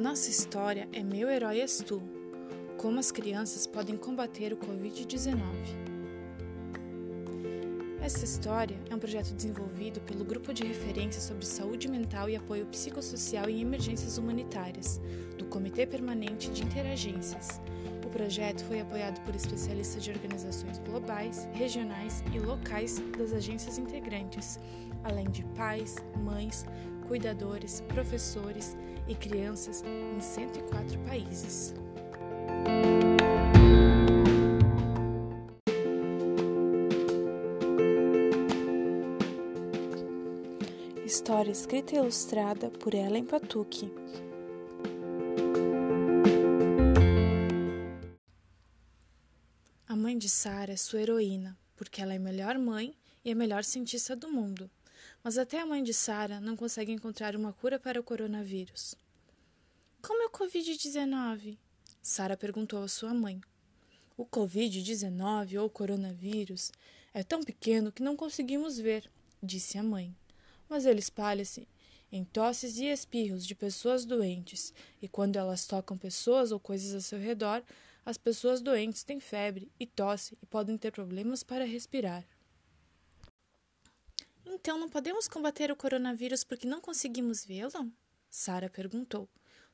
nossa história é Meu Herói És Tu Como as crianças podem combater o Covid-19. Essa história é um projeto desenvolvido pelo Grupo de Referência sobre Saúde Mental e Apoio Psicossocial em Emergências Humanitárias, do Comitê Permanente de Interagências. O projeto foi apoiado por especialistas de organizações globais, regionais e locais das agências integrantes, além de pais, mães, cuidadores, professores e crianças em 104 países. História escrita e ilustrada por Ellen Patucci. A mãe de Sara é sua heroína, porque ela é a melhor mãe e a melhor cientista do mundo. Mas até a mãe de Sara não consegue encontrar uma cura para o coronavírus. Como é o Covid-19? Sara perguntou à sua mãe. O Covid-19 ou coronavírus é tão pequeno que não conseguimos ver, disse a mãe. Mas ele espalha-se em tosses e espirros de pessoas doentes, e quando elas tocam pessoas ou coisas ao seu redor, as pessoas doentes têm febre e tosse e podem ter problemas para respirar. Então não podemos combater o coronavírus porque não conseguimos vê-lo? Sara perguntou.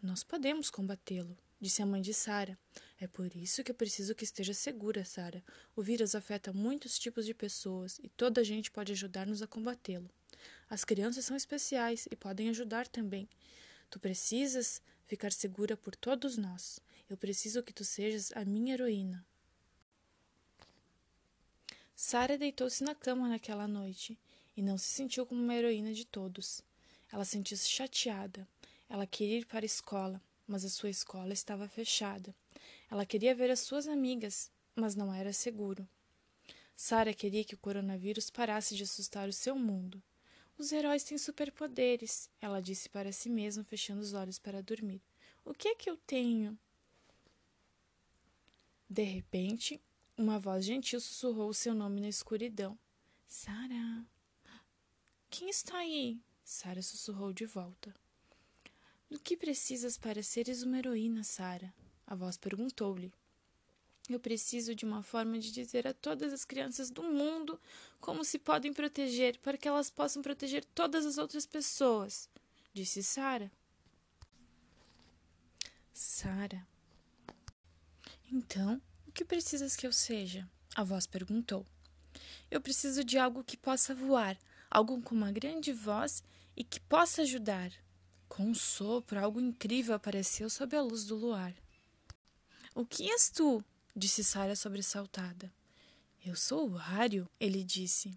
Nós podemos combatê-lo, disse a mãe de Sara. É por isso que eu preciso que esteja segura, Sara. O vírus afeta muitos tipos de pessoas e toda a gente pode ajudar-nos a combatê-lo. As crianças são especiais e podem ajudar também. Tu precisas ficar segura por todos nós. Eu preciso que tu sejas a minha heroína. Sara deitou-se na cama naquela noite e não se sentiu como uma heroína de todos. Ela sentiu-se chateada. Ela queria ir para a escola, mas a sua escola estava fechada. Ela queria ver as suas amigas, mas não era seguro. Sara queria que o coronavírus parasse de assustar o seu mundo. Os heróis têm superpoderes, ela disse para si mesma, fechando os olhos para dormir. O que é que eu tenho? De repente, uma voz gentil sussurrou o seu nome na escuridão. Sara. Quem está aí? Sara sussurrou de volta. Do que precisas para seres uma heroína, Sara? A voz perguntou-lhe. Eu preciso de uma forma de dizer a todas as crianças do mundo como se podem proteger para que elas possam proteger todas as outras pessoas, disse Sara. Sara. Então, o que precisas que eu seja? A voz perguntou. Eu preciso de algo que possa voar, algo com uma grande voz e que possa ajudar. Com um sopro, algo incrível apareceu sob a luz do luar. O que és tu? disse Sara sobressaltada. Eu sou o Ario, ele disse.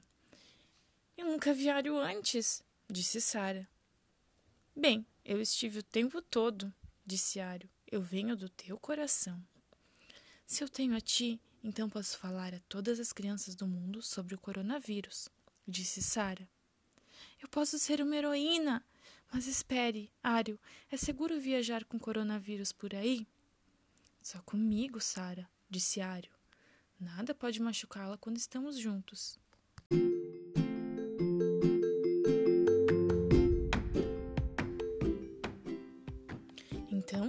Eu nunca vi Ario antes, disse Sara. Bem, eu estive o tempo todo, disse Ario. Eu venho do teu coração. Se eu tenho a ti, então posso falar a todas as crianças do mundo sobre o coronavírus, disse Sara. Eu posso ser uma heroína. Mas espere, Ario, é seguro viajar com coronavírus por aí? Só comigo, Sara, disse Ario. Nada pode machucá-la quando estamos juntos.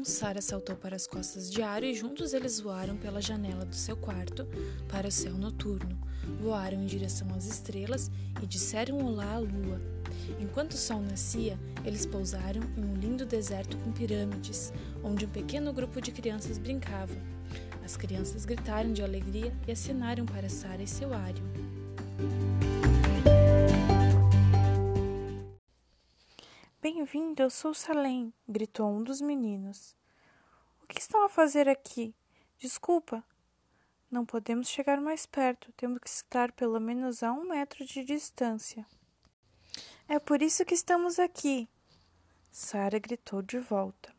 Sara saltou para as costas de Ario e juntos eles voaram pela janela do seu quarto para o céu noturno. Voaram em direção às estrelas e disseram olá à lua. Enquanto o sol nascia, eles pousaram em um lindo deserto com pirâmides, onde um pequeno grupo de crianças brincava. As crianças gritaram de alegria e assinaram para Sara e seu Ário. Bem-vindo, eu sou Salem, gritou um dos meninos. O que estão a fazer aqui? Desculpa. Não podemos chegar mais perto, temos que estar pelo menos a um metro de distância. É por isso que estamos aqui. Sara gritou de volta.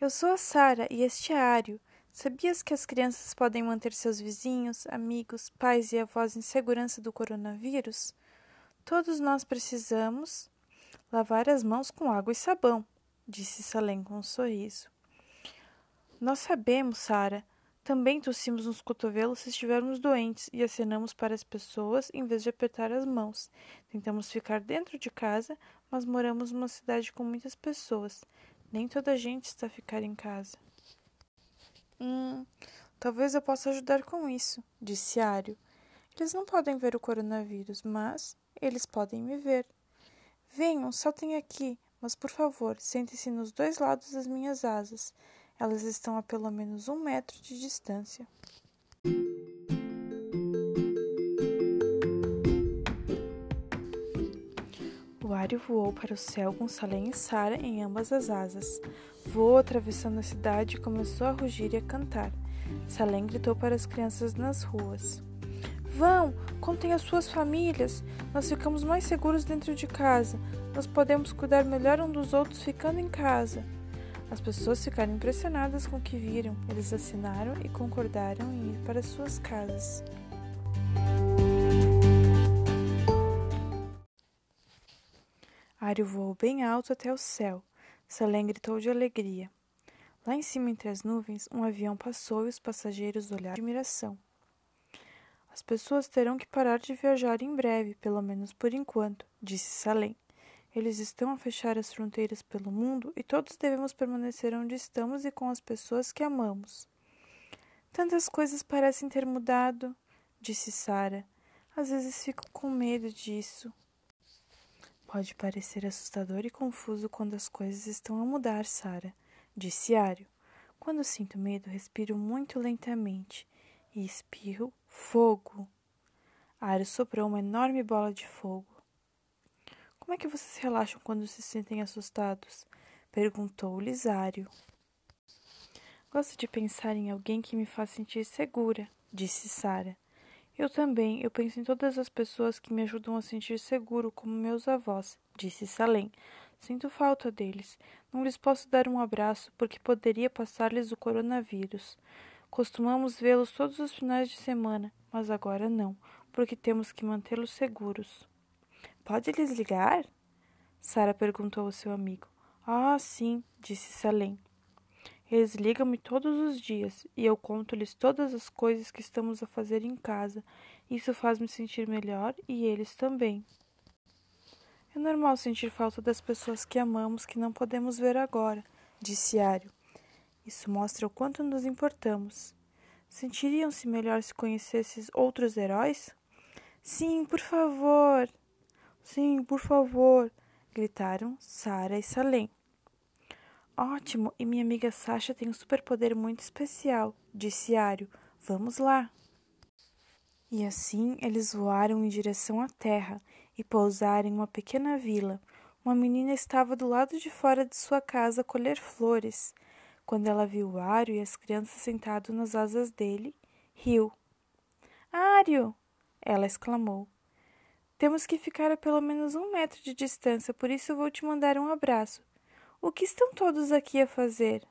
Eu sou a Sara e este é Ário. Sabias que as crianças podem manter seus vizinhos, amigos, pais e avós em segurança do coronavírus? Todos nós precisamos lavar as mãos com água e sabão, disse Salem com um sorriso. Nós sabemos, Sara. Também tossimos nos cotovelos se estivermos doentes e acenamos para as pessoas em vez de apertar as mãos. Tentamos ficar dentro de casa, mas moramos numa cidade com muitas pessoas. Nem toda a gente está a ficar em casa. Hum, talvez eu possa ajudar com isso, disse Ario. Eles não podem ver o coronavírus, mas eles podem me ver. Venham, saltem aqui, mas por favor, sentem-se nos dois lados das minhas asas. Elas estão a pelo menos um metro de distância. O Ario voou para o céu com Salem e Sara em ambas as asas. Voou atravessando a cidade e começou a rugir e a cantar. Salem gritou para as crianças nas ruas. Vão, contem as suas famílias. Nós ficamos mais seguros dentro de casa. Nós podemos cuidar melhor um dos outros ficando em casa. As pessoas ficaram impressionadas com o que viram. Eles assinaram e concordaram em ir para suas casas. Ario voou bem alto até o céu. Salem gritou de alegria. Lá em cima, entre as nuvens, um avião passou e os passageiros olharam de admiração. As pessoas terão que parar de viajar em breve, pelo menos por enquanto, disse Salem. Eles estão a fechar as fronteiras pelo mundo e todos devemos permanecer onde estamos e com as pessoas que amamos. Tantas coisas parecem ter mudado, disse Sara. Às vezes fico com medo disso. Pode parecer assustador e confuso quando as coisas estão a mudar, Sara, disse Ario. Quando sinto medo, respiro muito lentamente e espirro fogo. Ario soprou uma enorme bola de fogo. Como é que vocês relaxam quando se sentem assustados? perguntou Lisário. Gosto de pensar em alguém que me faz sentir segura, disse Sara. Eu também, eu penso em todas as pessoas que me ajudam a sentir seguro, como meus avós, disse Salem. Sinto falta deles. Não lhes posso dar um abraço, porque poderia passar-lhes o coronavírus. Costumamos vê-los todos os finais de semana, mas agora não, porque temos que mantê-los seguros. Pode lhes ligar? Sara perguntou ao seu amigo. Ah, sim, disse Salem. Eles ligam-me todos os dias e eu conto-lhes todas as coisas que estamos a fazer em casa. Isso faz-me sentir melhor e eles também. É normal sentir falta das pessoas que amamos que não podemos ver agora, disse Ario. Isso mostra o quanto nos importamos. Sentiriam-se melhor se conhecesses outros heróis? Sim, por favor. Sim, por favor, gritaram Sara e Salem. Ótimo, e minha amiga Sasha tem um superpoder muito especial, disse Ario. Vamos lá. E assim eles voaram em direção à terra e pousaram em uma pequena vila. Uma menina estava do lado de fora de sua casa a colher flores. Quando ela viu o Ario e as crianças sentados nas asas dele, riu. Ario! Ela exclamou. Temos que ficar a pelo menos um metro de distância, por isso vou te mandar um abraço. O que estão todos aqui a fazer?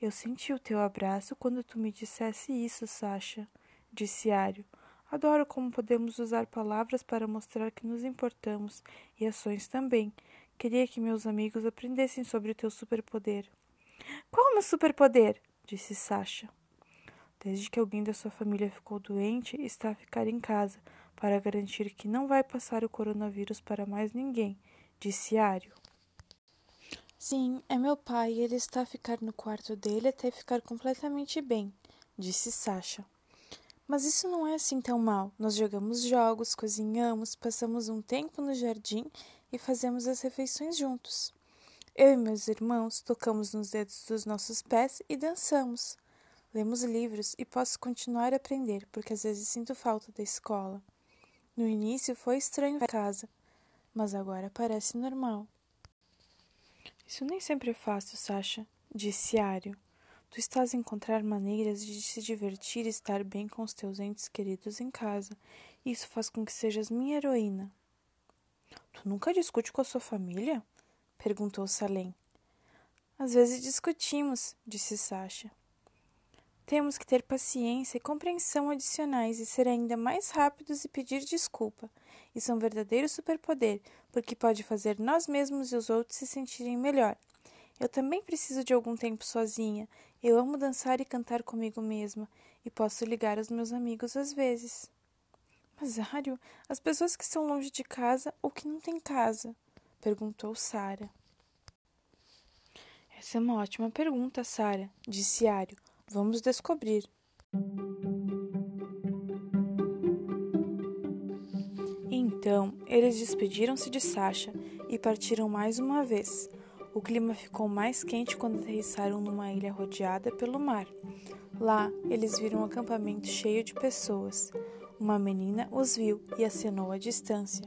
Eu senti o teu abraço quando tu me dissesse isso, Sasha, disse Ario. Adoro como podemos usar palavras para mostrar que nos importamos e ações também. Queria que meus amigos aprendessem sobre o teu superpoder. Qual o meu superpoder? disse Sasha. Desde que alguém da sua família ficou doente, está a ficar em casa para garantir que não vai passar o coronavírus para mais ninguém, disse Ario. Sim, é meu pai e ele está a ficar no quarto dele até ficar completamente bem, disse Sasha. Mas isso não é assim tão mal. Nós jogamos jogos, cozinhamos, passamos um tempo no jardim e fazemos as refeições juntos. Eu e meus irmãos tocamos nos dedos dos nossos pés e dançamos. Lemos livros e posso continuar a aprender, porque às vezes sinto falta da escola. No início foi estranho a casa, mas agora parece normal. Isso nem sempre é fácil, Sasha, disse Ario. Tu estás a encontrar maneiras de se divertir e estar bem com os teus entes queridos em casa. Isso faz com que sejas minha heroína. Tu nunca discute com a sua família? Perguntou Salem. Às vezes discutimos, disse Sasha. Temos que ter paciência e compreensão adicionais e ser ainda mais rápidos e pedir desculpa. Isso é um verdadeiro superpoder, porque pode fazer nós mesmos e os outros se sentirem melhor. Eu também preciso de algum tempo sozinha. Eu amo dançar e cantar comigo mesma, e posso ligar aos meus amigos às vezes. Mas, Ario, as pessoas que estão longe de casa ou que não têm casa? Perguntou Sara. Essa é uma ótima pergunta, Sara, disse Ario. Vamos descobrir. Então, eles despediram-se de Sasha e partiram mais uma vez. O clima ficou mais quente quando aterrissaram numa ilha rodeada pelo mar. Lá, eles viram um acampamento cheio de pessoas. Uma menina os viu e acenou à distância.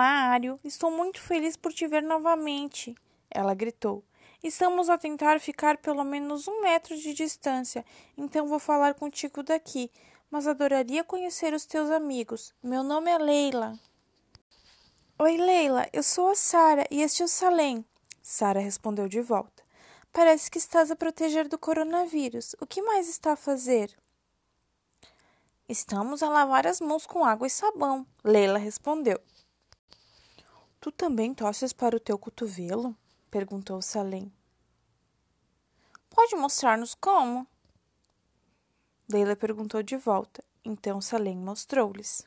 Olá, Ario. Estou muito feliz por te ver novamente. Ela gritou. Estamos a tentar ficar pelo menos um metro de distância, então vou falar contigo daqui. Mas adoraria conhecer os teus amigos. Meu nome é Leila. Oi, Leila. Eu sou a Sara e este é o Salem. Sara respondeu de volta. Parece que estás a proteger do coronavírus. O que mais está a fazer? Estamos a lavar as mãos com água e sabão, Leila respondeu. Tu também tosses para o teu cotovelo? perguntou Salem. Pode mostrar-nos como? Leila perguntou de volta. Então Salem mostrou-lhes.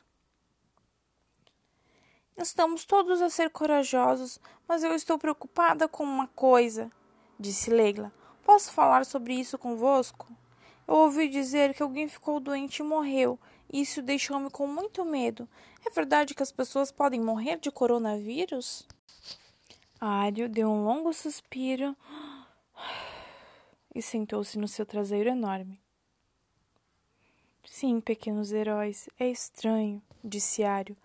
Estamos todos a ser corajosos, mas eu estou preocupada com uma coisa, disse Leila. Posso falar sobre isso convosco? Eu ouvi dizer que alguém ficou doente e morreu. Isso deixou-me com muito medo. É verdade que as pessoas podem morrer de coronavírus? Ário deu um longo suspiro e sentou-se no seu traseiro enorme. Sim, pequenos heróis, é estranho, disse Ário,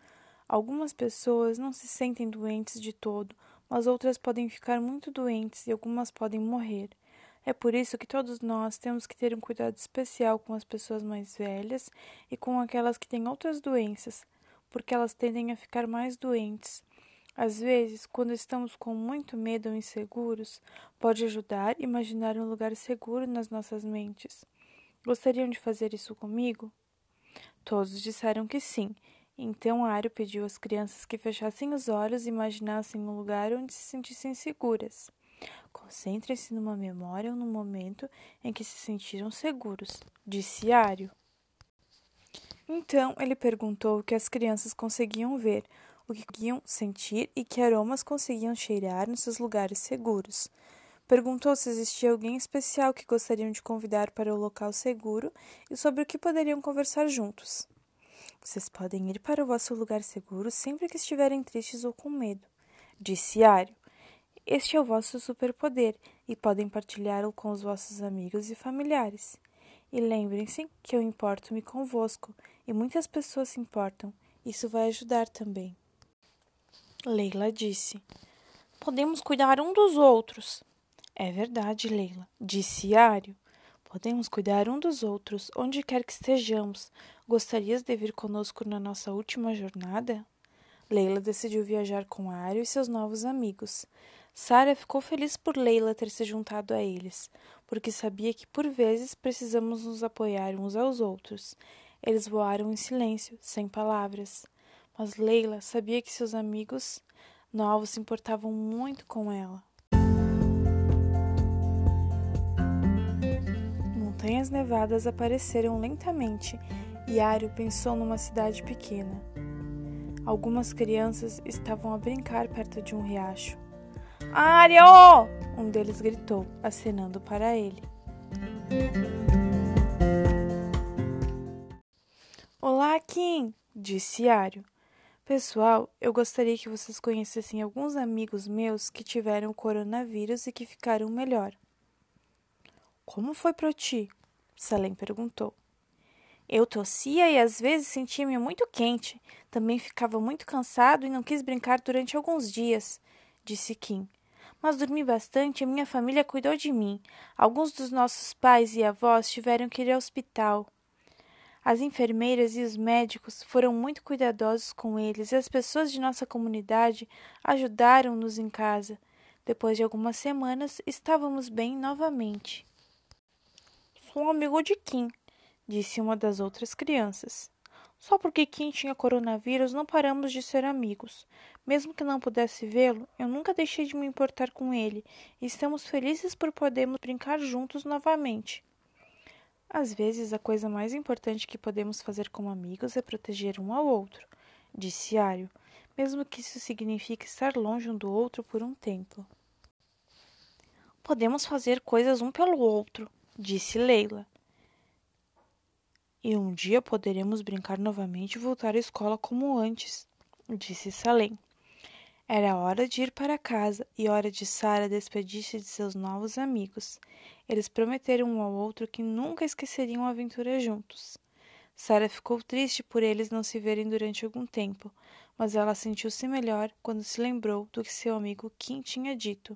Algumas pessoas não se sentem doentes de todo, mas outras podem ficar muito doentes e algumas podem morrer. É por isso que todos nós temos que ter um cuidado especial com as pessoas mais velhas e com aquelas que têm outras doenças, porque elas tendem a ficar mais doentes. Às vezes, quando estamos com muito medo ou inseguros, pode ajudar imaginar um lugar seguro nas nossas mentes. Gostariam de fazer isso comigo? Todos disseram que sim, então Ario pediu às crianças que fechassem os olhos e imaginassem um lugar onde se sentissem seguras. Concentrem-se numa memória ou num momento em que se sentiram seguros, disse Ario. Então ele perguntou o que as crianças conseguiam ver, o que conseguiam sentir e que aromas conseguiam cheirar nos seus lugares seguros. Perguntou se existia alguém especial que gostariam de convidar para o local seguro e sobre o que poderiam conversar juntos. Vocês podem ir para o vosso lugar seguro sempre que estiverem tristes ou com medo, disse Ario. Este é o vosso superpoder e podem partilhá-lo com os vossos amigos e familiares. E lembrem-se que eu importo-me convosco e muitas pessoas se importam. Isso vai ajudar também. Leila disse: Podemos cuidar um dos outros. É verdade, Leila, disse Ario. Podemos cuidar um dos outros, onde quer que estejamos. Gostarias de vir conosco na nossa última jornada? Leila decidiu viajar com Ario e seus novos amigos. Sara ficou feliz por Leila ter se juntado a eles, porque sabia que por vezes precisamos nos apoiar uns aos outros. Eles voaram em silêncio, sem palavras. Mas Leila sabia que seus amigos novos se importavam muito com ela. Montanhas nevadas apareceram lentamente e Ario pensou numa cidade pequena. Algumas crianças estavam a brincar perto de um riacho. Ario! Um deles gritou, acenando para ele. Olá, Kim! disse Ario. Pessoal, eu gostaria que vocês conhecessem alguns amigos meus que tiveram coronavírus e que ficaram melhor. Como foi para ti? Salem perguntou. Eu tossia e às vezes sentia-me muito quente. Também ficava muito cansado e não quis brincar durante alguns dias, disse Kim. Mas dormi bastante e minha família cuidou de mim. Alguns dos nossos pais e avós tiveram que ir ao hospital. As enfermeiras e os médicos foram muito cuidadosos com eles e as pessoas de nossa comunidade ajudaram-nos em casa. Depois de algumas semanas, estávamos bem novamente. Sou um amigo de Kim, disse uma das outras crianças. Só porque Kim tinha coronavírus não paramos de ser amigos. Mesmo que não pudesse vê-lo, eu nunca deixei de me importar com ele e estamos felizes por podermos brincar juntos novamente. Às vezes, a coisa mais importante que podemos fazer como amigos é proteger um ao outro, disse Ario. mesmo que isso signifique estar longe um do outro por um tempo. Podemos fazer coisas um pelo outro, disse Leila. E um dia poderemos brincar novamente e voltar à escola como antes, disse Salem. Era hora de ir para casa e hora de Sara despedir-se de seus novos amigos. Eles prometeram um ao outro que nunca esqueceriam a aventura juntos. Sara ficou triste por eles não se verem durante algum tempo, mas ela sentiu-se melhor quando se lembrou do que seu amigo Kim tinha dito.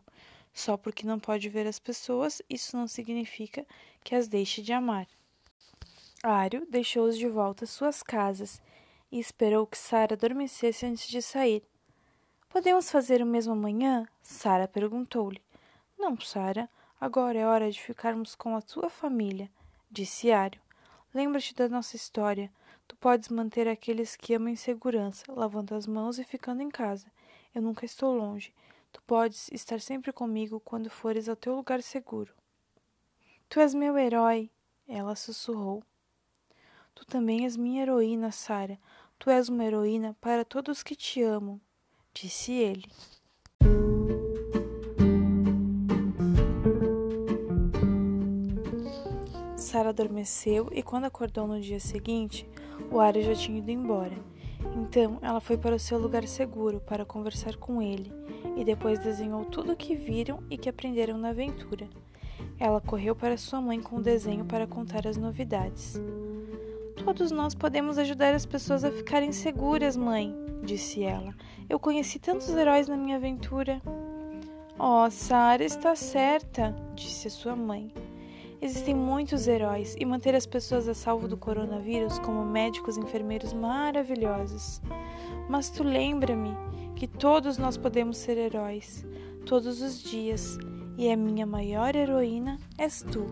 Só porque não pode ver as pessoas, isso não significa que as deixe de amar. Ário deixou-os de volta às suas casas e esperou que Sara adormecesse antes de sair. Podemos fazer o mesmo amanhã? Sara perguntou-lhe. Não, Sara. Agora é hora de ficarmos com a tua família, disse Ario. Lembra-te da nossa história. Tu podes manter aqueles que amam em segurança, lavando as mãos e ficando em casa. Eu nunca estou longe. Tu podes estar sempre comigo quando fores ao teu lugar seguro. Tu és meu herói, ela sussurrou. Tu também és minha heroína, Sara. Tu és uma heroína para todos que te amam disse ele. Sara adormeceu e, quando acordou no dia seguinte, o Ares já tinha ido embora. Então ela foi para o seu lugar seguro para conversar com ele e depois desenhou tudo o que viram e que aprenderam na aventura. Ela correu para sua mãe com o desenho para contar as novidades. Todos nós podemos ajudar as pessoas a ficarem seguras, mãe, disse ela. Eu conheci tantos heróis na minha aventura. Oh, Sara está certa, disse sua mãe. Existem muitos heróis e manter as pessoas a salvo do coronavírus, como médicos e enfermeiros maravilhosos. Mas tu lembra-me que todos nós podemos ser heróis, todos os dias, e a minha maior heroína és tu.